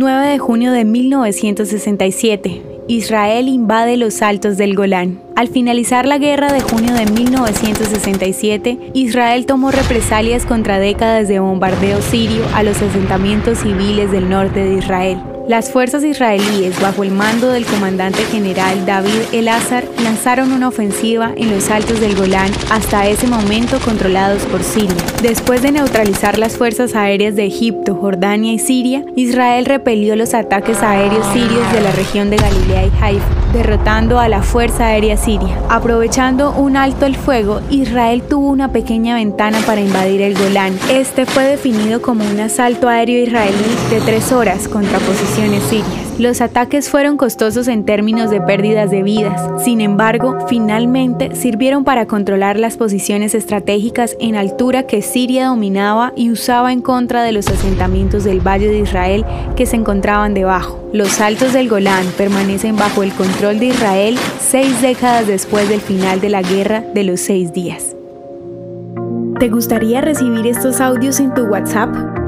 9 de junio de 1967. Israel invade los altos del Golán. Al finalizar la guerra de junio de 1967, Israel tomó represalias contra décadas de bombardeo sirio a los asentamientos civiles del norte de Israel. Las fuerzas israelíes, bajo el mando del comandante general David El-Azhar, lanzaron una ofensiva en los altos del Golán, hasta ese momento controlados por Siria. Después de neutralizar las fuerzas aéreas de Egipto, Jordania y Siria, Israel repelió los ataques aéreos sirios de la región de Galilea y Haifa, derrotando a la Fuerza Aérea Siria. Aprovechando un alto el fuego, Israel tuvo una pequeña ventana para invadir el Golán. Este fue definido como un asalto aéreo israelí de tres horas contra posición sirias. Los ataques fueron costosos en términos de pérdidas de vidas, sin embargo, finalmente sirvieron para controlar las posiciones estratégicas en altura que Siria dominaba y usaba en contra de los asentamientos del Valle de Israel que se encontraban debajo. Los altos del Golán permanecen bajo el control de Israel seis décadas después del final de la Guerra de los Seis Días. ¿Te gustaría recibir estos audios en tu WhatsApp?